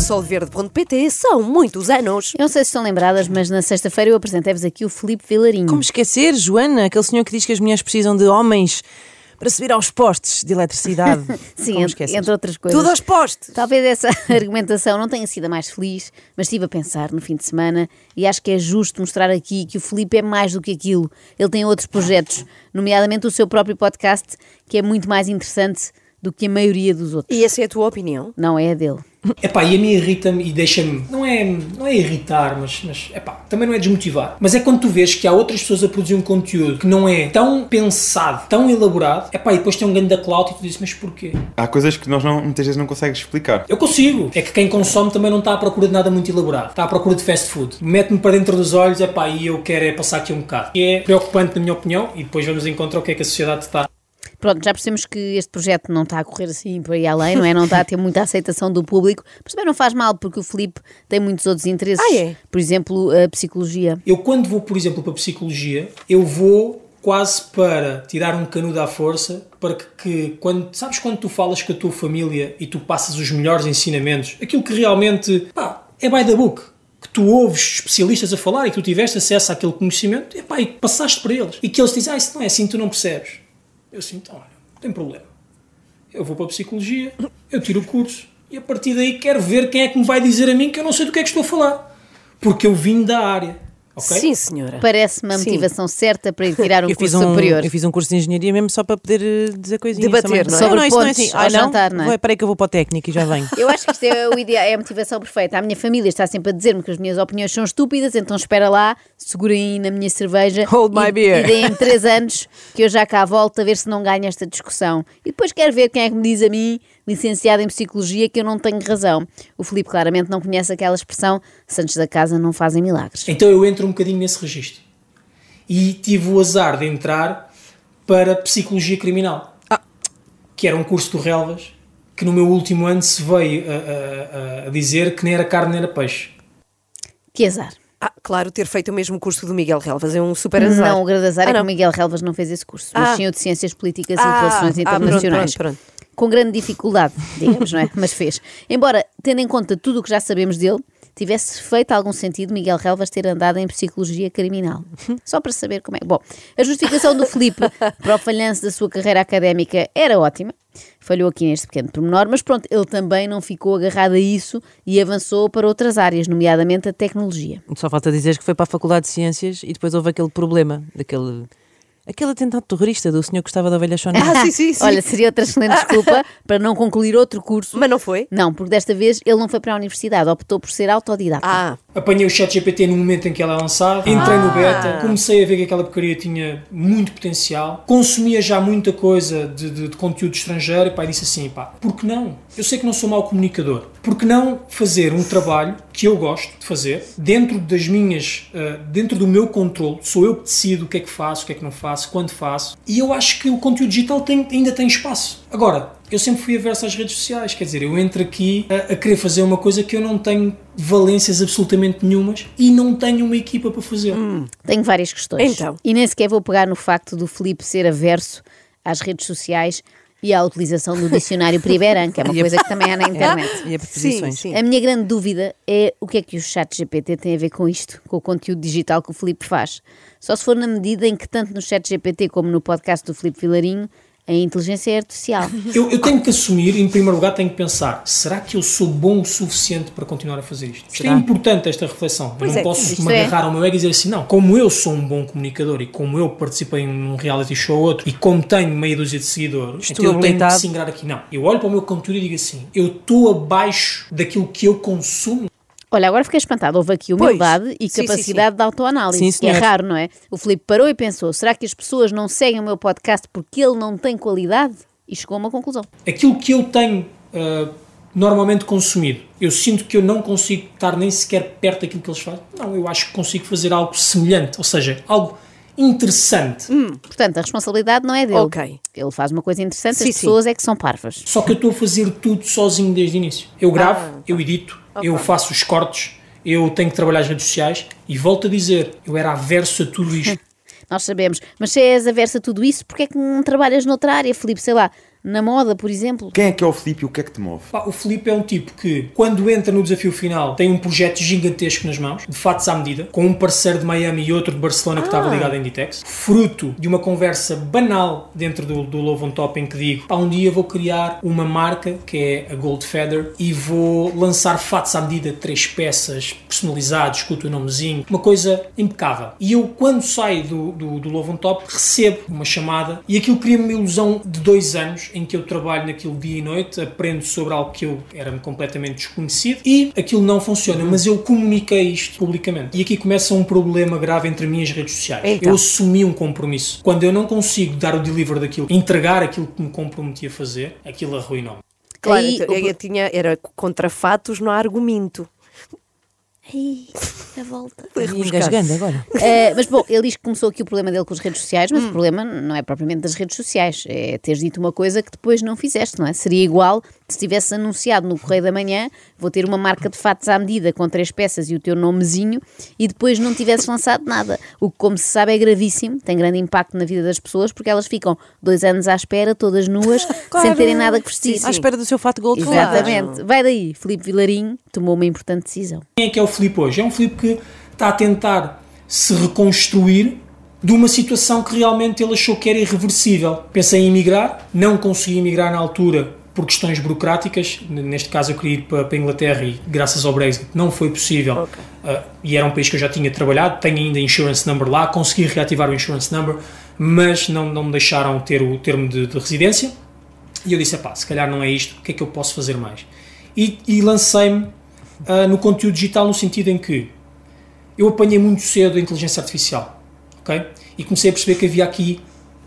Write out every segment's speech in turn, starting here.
solverde.pt são muitos anos. Eu não sei se estão lembradas, mas na sexta-feira eu apresentei-vos aqui o Filipe Vilarinho. Como esquecer, Joana, aquele senhor que diz que as mulheres precisam de homens para subir aos postes de eletricidade. Sim, entre, entre outras coisas. Tudo aos postes. Talvez essa argumentação não tenha sido a mais feliz, mas estive a pensar no fim de semana e acho que é justo mostrar aqui que o Filipe é mais do que aquilo. Ele tem outros projetos, nomeadamente o seu próprio podcast, que é muito mais interessante do que a maioria dos outros. E essa é a tua opinião? Não é a dele. Epá, e a mim irrita-me e deixa-me. Não é, não é irritar, mas, mas epá, também não é desmotivar. Mas é quando tu vês que há outras pessoas a produzir um conteúdo que não é tão pensado, tão elaborado, epá, e depois tem um ganho da cloud e tu dizes, mas porquê? Há coisas que nós não, muitas vezes não consegues explicar. Eu consigo. É que quem consome também não está à procura de nada muito elaborado. Está à procura de fast food. Mete-me para dentro dos olhos, epá, e eu quero é passar aqui um bocado. E é preocupante na minha opinião e depois vamos encontrar o que é que a sociedade está. Pronto, já percebemos que este projeto não está a correr assim por aí além, não é? Não está a ter muita aceitação do público, mas também não faz mal, porque o Filipe tem muitos outros interesses. Ah, é? Por exemplo, a psicologia. Eu quando vou, por exemplo, para a psicologia, eu vou quase para tirar um canudo à força, para que, que quando, sabes quando tu falas com a tua família e tu passas os melhores ensinamentos, aquilo que realmente, pá, é by the book, que tu ouves especialistas a falar e que tu tiveste acesso àquele conhecimento, e, pá, e passaste para eles. E que eles dizem, ah, isso não é assim, tu não percebes. Eu então, olha, não tem problema. Eu vou para a psicologia, eu tiro o curso, e a partir daí quero ver quem é que me vai dizer a mim que eu não sei do que é que estou a falar. Porque eu vim da área. Ok? Sim, senhora. Parece-me a Sim. motivação certa para ir tirar um eu fiz curso um, superior. eu fiz um curso de engenharia mesmo só para poder eh, dizer coisinhas. Debater, também. não é? Sobre não, isso não é pontos assim. ao Ah, não? jantar, não é? Vou- Peraí que eu vou para o técnico e já venho. Eu acho que isto é, o ideal, é a motivação perfeita. A minha família está sempre a dizer-me que as minhas opiniões são estúpidas, então espera lá, segurem aí na minha cerveja Hold my e, beer. e deem três anos que eu já cá volto a ver se não ganho esta discussão. E depois quero ver quem é que me diz a mim, licenciado em Psicologia, que eu não tenho razão. O Filipe claramente não conhece aquela expressão Santos da Casa não fazem milagres. Então eu entro um bocadinho nesse registro. E tive o azar de entrar para Psicologia Criminal, que era um curso do Relvas, que no meu último ano se veio a, a- a- dizer que nem era carne nem era peixe. Que azar. Ah, claro, ter feito o mesmo curso do Miguel Relvas é um super azar. Não, o grande azar Ah, é que não. o Miguel Relvas não fez esse curso, mas Ah. sim o de Ciências Políticas Ah, e Relações ah, pronto, Internacionais. pronto, pronto. Com grande dificuldade, digamos, não é? Mas fez. Embora, tendo em conta tudo o que já sabemos dele, tivesse feito algum sentido Miguel Relvas ter andado em Psicologia Criminal. Só para saber como é. Bom, a justificação do Filipe para o falhanço da sua carreira académica era ótima. Falhou aqui neste pequeno pormenor, mas pronto, ele também não ficou agarrado a isso e avançou para outras áreas, nomeadamente a tecnologia. Só falta dizer que foi para a Faculdade de Ciências e depois houve aquele problema, daquele. Aquele atentado terrorista do senhor que gostava da ovelha Shona. Ah, sim, sim, sim. Olha, seria outra excelente desculpa para não concluir outro curso. Mas não foi? Não, porque desta vez ele não foi para a universidade, optou por ser autodidata. Ah, Apanhei o chat GPT no momento em que ela é lançada, entrei no beta, comecei a ver que aquela porcaria tinha muito potencial, consumia já muita coisa de, de- de conteúdo estrangeiro e pá, disse assim, pá, por que não? Eu sei que não sou mau comunicador, por que não fazer um trabalho que eu gosto de fazer, dentro das minhas, ah, dentro do meu controle, sou eu que decido o que é que faço, o que é que não faço, quando faço, e eu acho que o conteúdo digital tem- ainda tem espaço. Agora, eu sempre fui averso às redes sociais, quer dizer, eu entro aqui a, a querer fazer uma coisa que eu não tenho valências absolutamente nenhumas e não tenho uma equipa para fazer. Tenho várias questões. Então. E nem sequer vou pegar no facto do Filipe ser averso às redes sociais e à utilização do dicionário Priberan, que é uma coisa que também há na internet. E a preposições. sim, sim. A minha grande dúvida é o que é que o chat GPT tem a ver com isto, com o conteúdo digital que o Filipe faz. Só se for na medida em que tanto no chat GPT como no podcast do Filipe Vilarinho a inteligência é artificial. Eu, eu tenho que assumir, em primeiro lugar, tenho que pensar: será que eu sou bom o suficiente para continuar a fazer isto? Isto é importante, esta reflexão. Pois eu não é, posso me é. agarrar ao meu ego e dizer assim: não, como eu sou um bom comunicador e como eu participei em um reality show ou outro e como tenho meia dúzia de seguidores, Estou então eu tenho que se ingrar aqui. Não, eu olho para o meu conteúdo e digo assim: eu estou abaixo daquilo que eu consumo. Olha, agora fiquei espantado. Houve aqui Pois. humildade e Sim, sim, capacidade de autoanálise, Sim, que é raro, não é? O Filipe parou e pensou: será que as pessoas não seguem o meu podcast porque ele não tem qualidade? E chegou a uma conclusão. aquilo que eu tenho ah, normalmente consumido, eu sinto que eu não consigo estar nem sequer perto daquilo que eles fazem. Não, eu acho que consigo fazer algo semelhante, ou seja, algo interessante. Portanto, a responsabilidade não é dele. Ok. Ele faz uma coisa interessante, Sim, as sim. pessoas é que são parvas. Só que eu estou a fazer tudo sozinho desde o início. Eu gravo, Ah, eu edito, eu faço os cortes, eu tenho que trabalhar as redes sociais e volto a dizer, eu era averso a tudo isto. Nós sabemos. Mas se és aversa a tudo isso, porque é que não trabalhas noutra área, Filipe? Sei lá, Na moda, por exemplo. Quem é que é o Filipe e o que é que te move? Pá, o Filipe é um tipo que, quando entra no desafio final, tem um projeto gigantesco nas mãos, de fatos à medida, com um parceiro de Miami e outro de Barcelona que estava ligado à Inditex, fruto de uma conversa banal dentro do, do Love on Top em que digo: pá, um dia vou criar uma marca que é a Gold Feather e vou lançar fatos à medida, três peças, personalizados, com o teu nomezinho, uma coisa impecável. E eu, quando saio do, do, do Love on Top, recebo uma chamada e aquilo cria-me uma ilusão de dois anos em que eu trabalho naquilo dia e noite, aprendo sobre algo que eu era-me completamente desconhecido e aquilo não funciona, mas eu comuniquei isto publicamente. E aqui começa um problema grave entre mim e as redes sociais. Então. Eu assumi um compromisso. Quando eu não consigo dar o deliver daquilo, entregar aquilo que me comprometi a fazer, aquilo arruinou-me. Claro, Aí, então, o- eu tinha, era contra fatos, não há argumento. Ai, a volta. Foi engasgando agora. Eh, mas bom, ele diz que começou aqui o problema dele com as redes sociais, mas o problema não é propriamente das redes sociais, é teres dito uma coisa que depois não fizeste, não é? Seria igual se tivesse anunciado no Correio da Manhã, vou ter uma marca de fatos à medida com três peças e o teu nomezinho e depois não tivesses lançado nada. O que, como se sabe, é gravíssimo, tem grande impacto na vida das pessoas porque elas ficam dois anos à espera, todas nuas, sem terem nada que vestir. À espera do seu fato gold Exatamente. Vai daí, Filipe Vilarinho tomou uma importante decisão. Quem é que é o Filipe hoje? É um Filipe que está a tentar se reconstruir de uma situação que realmente ele achou que era irreversível. Pensei em emigrar, não consegui emigrar na altura por questões burocráticas. Neste caso, eu queria ir para, para a Inglaterra e, graças ao Brexit, não foi possível. Uh, e era um país que eu já tinha trabalhado, tenho ainda insurance number lá, consegui reativar o insurance number, mas não, não me deixaram ter o termo de, de residência. E eu disse: pá, se calhar não é isto, o que é que eu posso fazer mais? E, e lancei-me ah, no conteúdo digital no sentido em que eu apanhei muito cedo a inteligência artificial, ok? E comecei a perceber que havia aqui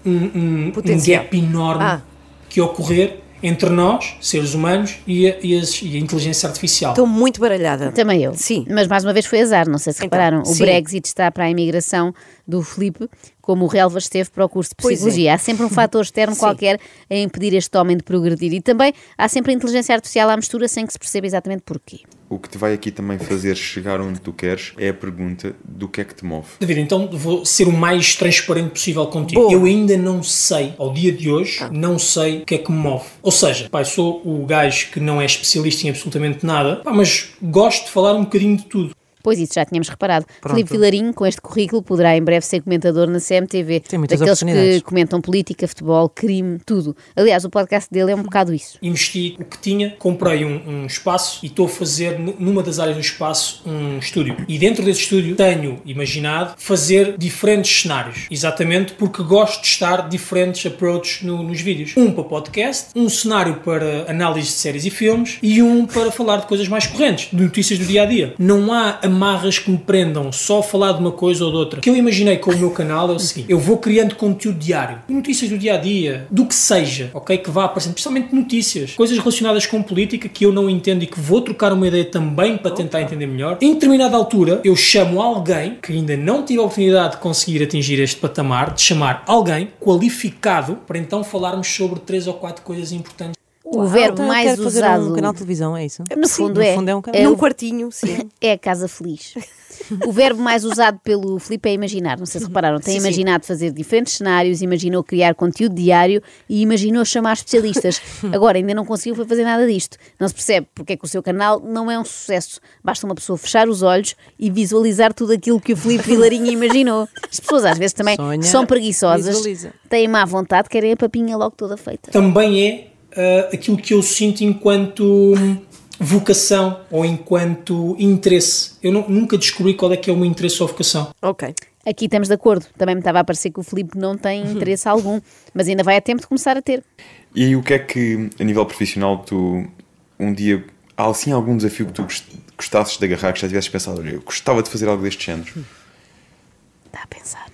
um, um- um gap enorme Ah. que ia ocorrer entre nós, seres humanos, e a, e as- e a inteligência artificial. Estou muito baralhada. Também eu. Sim. Mas mais uma vez foi azar, não sei se Então, repararam. O sim. Brexit está para a imigração do Filipe, como o Relva esteve para o curso de é. Psicologia. Há sempre um fator externo qualquer a impedir este homem de progredir. E também há sempre a inteligência artificial à mistura sem que se perceba exatamente porquê. O que te vai aqui também fazer chegar onde tu queres é a pergunta do que é que te move. David, então vou ser o mais transparente possível contigo. Boa. Eu ainda não sei, ao dia de hoje, não sei o que é que me move. Ou seja, pá, sou o gajo que não é especialista em absolutamente nada, pá, mas gosto de falar um bocadinho de tudo. Pois isso, já tínhamos reparado. Pronto. Filipe Vilarinho, com este currículo, poderá em breve ser comentador na CMTV. Tem muitas Daqueles que comentam política, futebol, crime, tudo. Aliás, o podcast dele é um bocado isso. investi o que tinha, comprei um, um espaço e estou a fazer nu- numa das áreas do espaço um estúdio. E dentro desse estúdio tenho imaginado fazer diferentes cenários, exatamente porque gosto de estar diferentes approaches no- nos vídeos. Um para podcast, um cenário para análise de séries e filmes e um para falar de coisas mais correntes, de notícias do dia a dia. Não há amarras que me prendam só a falar de uma coisa ou de outra. O que eu imaginei com o meu canal é o seguinte: eu vou criando conteúdo diário, notícias do dia a dia, do que seja, ok? Que vá aparecendo, principalmente notícias, coisas relacionadas com política que eu não entendo e que vou trocar uma ideia também para tentar entender melhor. Em determinada altura, eu chamo alguém que ainda não tive a oportunidade de conseguir atingir este patamar, de chamar alguém qualificado para então falarmos sobre três ou quatro coisas importantes. O verbo Então, mais quero fazer usado. um canal de televisão, é isso? No Sim, fundo no é. fundo é um é Num quartinho, sim. É a casa feliz. O verbo mais usado pelo Filipe é imaginar. Não sei se repararam. Tem Sim, sim. imaginado fazer diferentes cenários, imaginou criar conteúdo diário e imaginou chamar especialistas. Agora, ainda não conseguiu fazer nada disto. Não se percebe porque é que o seu canal não é um sucesso. Basta uma pessoa fechar os olhos e visualizar tudo aquilo que o Filipe Vilarinho imaginou. As pessoas às vezes também Sonha, são preguiçosas, visualiza. têm má vontade, querem a papinha logo toda feita. Também é ah, aquilo que eu sinto enquanto vocação ou enquanto interesse. Eu nu- nunca descobri qual é que é o meu interesse ou vocação. Ok. Aqui estamos de acordo. Também me estava a parecer que o Filipe não tem interesse algum, mas ainda vai a tempo de começar a ter. E o que é que, a nível profissional, tu um dia. Há assim algum desafio que tu gost- gostasses de agarrar, que já tivesses pensado, olha, eu gostava de fazer algo deste género? Está a pensar.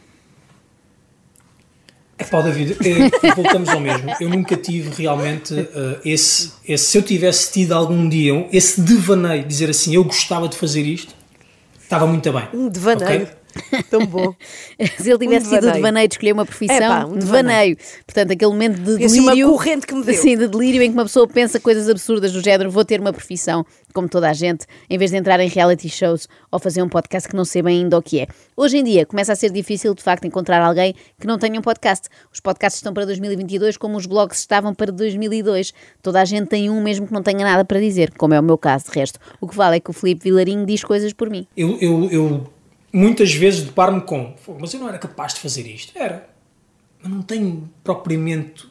É pá, David, é, voltamos ao mesmo. Eu nunca tive realmente ah, esse, esse. Se eu tivesse tido algum dia esse devaneio de dizer assim, eu gostava de fazer isto, estava muito bem. Um devaneio. ok? Tão bom. Se ele tivesse Um tido o devaneio. devaneio de escolher uma profissão, Epá, um devaneio. Portanto, aquele momento de assim uma delírio. corrente que me deu. Sim, de delírio em que uma pessoa pensa coisas absurdas do género: vou ter uma profissão, como toda a gente, em vez de entrar em reality shows ou fazer um podcast que não sei bem ainda o que é. Hoje em dia começa a ser difícil, de facto, encontrar alguém que não tenha um podcast. Os podcasts estão para 2022 como os blogs estavam para 2002. Toda a gente tem um mesmo que não tenha nada para dizer, como é o meu caso, de resto. O que vale é que o Filipe Vilarinho diz coisas por mim. Eu, eu, eu muitas vezes deparo-me com, "Fogo, mas eu não era capaz de fazer isto. Era. Mas não tenho propriamente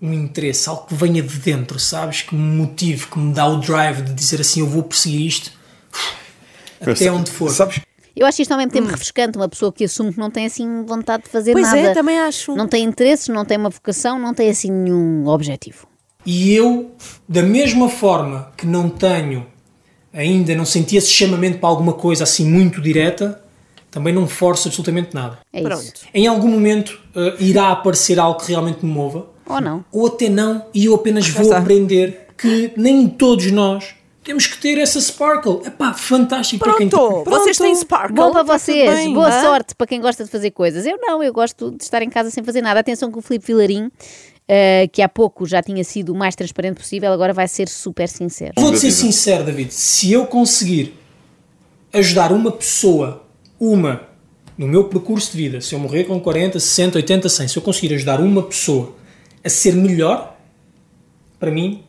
um interesse, algo que venha de dentro, sabes? Que me motive, que me dá o drive de dizer assim, eu vou perseguir isto até onde for. Sabes? Eu acho isto ao mesmo tempo refrescante, uma pessoa que assume que não tem assim vontade de fazer Pois nada. é, também acho. Não tem interesses, não tem uma vocação, não tem assim nenhum objetivo. E eu, da mesma forma que não tenho, ainda não senti esse chamamento para alguma coisa assim muito direta, também não forço absolutamente nada. É isso. Pronto. Em algum momento eh, irá aparecer algo que realmente me mova, Ou não. ou até não, e eu apenas vou está. aprender que nem todos nós temos que ter essa sparkle. Epá, fantástico para quem Pronto, Pronto. vocês têm Sparkle. Bom para vocês, bem, boa hã? sorte para quem gosta de fazer coisas. Eu não, eu gosto de estar em casa sem fazer nada. Atenção que o Filipe Vilarim, eh, que há pouco já tinha sido o mais transparente possível, agora vai ser super sincero. Vou-te ser sincero, David. Se eu conseguir ajudar uma pessoa, uma, no meu percurso de vida, se eu morrer com 40, 60, 80, 100, se eu conseguir ajudar uma pessoa a ser melhor, para mim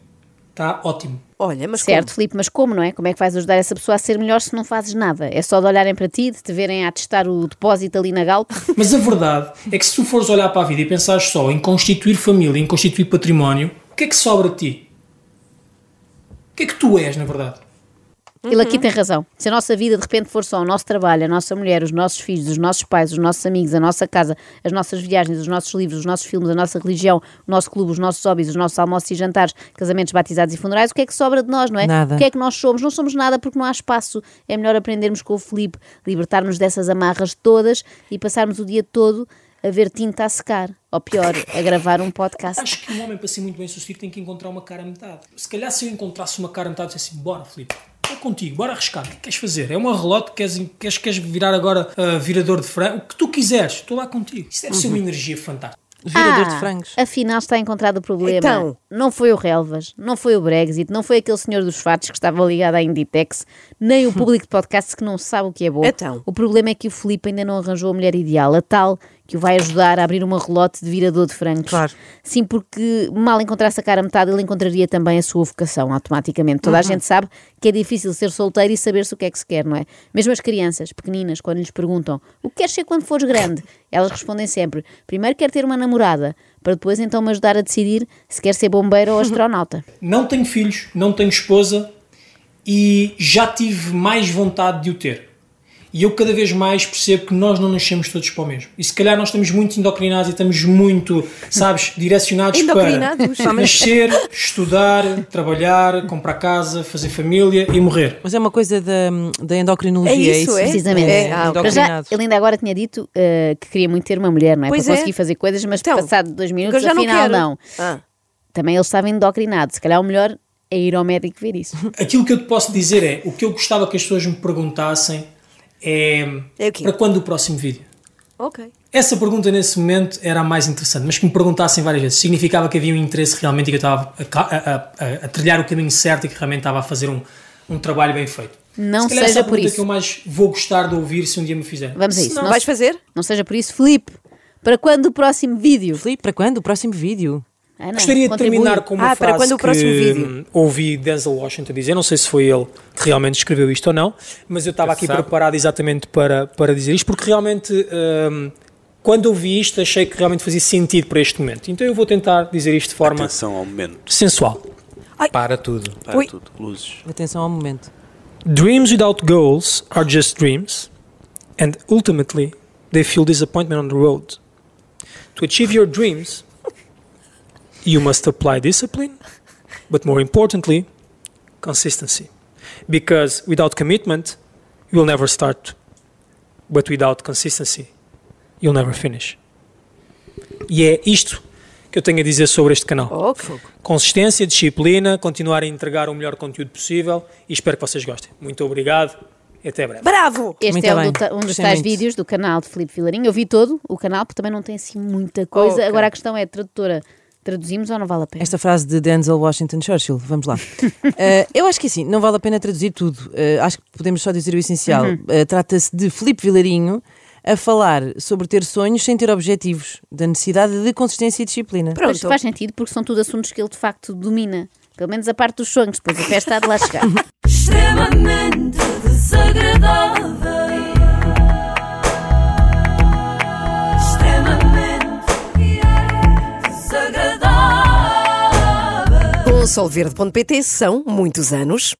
está ótimo. Olha, mas Certo, como? Filipe, mas como, não é? Como é que vais ajudar essa pessoa a ser melhor se não fazes nada? É só de olharem para ti, de te verem a testar o depósito ali na Galp? Mas a verdade é que se tu fores olhar para a vida e pensares só em constituir família, em constituir património, o que é que sobra de ti? O que é que tu és, na verdade? Ele aqui tem razão. Se a nossa vida de repente for só o nosso trabalho, a nossa mulher, os nossos filhos, os nossos pais, os nossos amigos, a nossa casa, as nossas viagens, os nossos livros, os nossos filmes, a nossa religião, o nosso clube, os nossos hobbies, os nossos almoços e jantares, casamentos, batizados e funerais, o que é que sobra de nós, não é? Nada. O que é que nós somos? Não somos nada porque não há espaço. É melhor aprendermos com o Filipe, libertarmos dessas amarras todas e passarmos o dia todo a ver tinta a secar. Ou pior, a gravar um podcast. Acho que um homem, para ser muito bem sucedido, tem que encontrar uma cara a metade. Se calhar, se eu encontrasse uma cara a metade, eu disse assim: bora, Filipe, é contigo, bora arriscar. O que é que queres fazer? É uma relote? Queres, queres, queres virar agora ah, virador de frango? O que tu quiseres, estou lá contigo. Isso deve ser uma energia fantástica. Virador Ah, de frangos. Afinal está encontrado o problema. Então? Não foi o Relvas, não foi o Brexit, não foi aquele senhor dos fatos que estava ligado à Inditex, nem o público de podcast que não sabe o que é bom. Então? O problema é que o Filipe ainda não arranjou a mulher ideal, a tal que o vai ajudar a abrir uma relote de virador de frangos. Claro. Sim, porque mal encontrasse a cara a metade, ele encontraria também a sua vocação automaticamente. Toda a Uhum. gente sabe que é difícil ser solteiro e saber-se o que é que se quer, não é? Mesmo as crianças pequeninas, quando lhes perguntam o que queres ser quando fores grande, elas respondem sempre: primeiro quero ter uma namorada, para depois então me ajudar a decidir se quer ser bombeiro ou astronauta. Não tenho filhos, não tenho esposa e já tive mais vontade de o ter. E eu cada vez mais percebo que nós não nascemos todos para o mesmo. E se calhar nós estamos muito endocrinados e estamos muito, sabes, direcionados Endocrinados? para nascer, estudar, trabalhar, comprar casa, fazer família e morrer. Mas é uma coisa da, da endocrinologia, É isso, é? Precisamente. É, ah, ok. Para já, endocrinado. ele ainda agora tinha dito eh, que queria muito ter uma mulher, não é? Pois para é. conseguir fazer coisas, mas Então, passado dois minutos, já não afinal quero. não. Ah. Também ele estava endocrinado. Se calhar o melhor é ir ao médico ver isso. Aquilo que eu te posso dizer é, o que eu gostava que as pessoas me perguntassem é, É para quando o próximo vídeo? Ok. Essa pergunta nesse momento era a mais interessante, mas que me perguntassem várias vezes. Significava que havia um interesse realmente e que eu estava a, a- a- a trilhar o caminho certo e que realmente estava a fazer um, um trabalho bem feito. Não Se calhar essa é seja a por pergunta isso. que eu mais vou gostar de ouvir se um dia me fizer. Vamos a Se isso. não- Não Vais fazer? Não seja por isso, Filipe. Para quando o próximo vídeo? Filipe, para quando? O próximo vídeo? Ah, não, Gostaria de terminar com uma Ah, para frase quando o próximo que vídeo? ouvi Denzel Washington dizer, não sei se foi ele que realmente escreveu isto ou não, mas eu estava aqui sabe? preparado exatamente para, para dizer isto, porque realmente hum, quando ouvi isto achei que realmente fazia sentido para este momento. Então eu vou tentar dizer isto de forma Atenção ao momento. sensual. Para tudo. Para Ui. tudo. Luzes. Atenção ao momento. Dreams without goals are just dreams, and ultimately they feel disappointment on the road. To achieve your dreams, you must apply discipline, but more importantly, consistency. Because without commitment, you will never start, but without consistency, you'll never finish. E é isto que eu tenho a dizer sobre este canal Ok. consistência, disciplina, continuar a entregar o melhor conteúdo possível e espero que vocês gostem. Muito obrigado E até breve. Bravo! Este Muito é um, bem. um dos tais vídeos do canal de Filipe Vilarinho. Eu vi todo o canal, porque também não tem assim muita coisa. Ok. Agora a questão é, tradutora, traduzimos ou não vale a pena? Esta frase de Denzel Washington Churchill, vamos lá. Eh, eu acho que assim, não vale a pena traduzir tudo. Eh, acho que podemos só dizer o essencial. Eh, Trata-se de Filipe Vilarinho a falar sobre ter sonhos sem ter objetivos, da necessidade de consistência e disciplina. Pronto. faz sentido, porque são tudo assuntos que ele de facto domina. Pelo menos a parte dos sonhos, depois a festa há de lá chegar. extremamente desagradável. Com solverde.pt são muitos anos.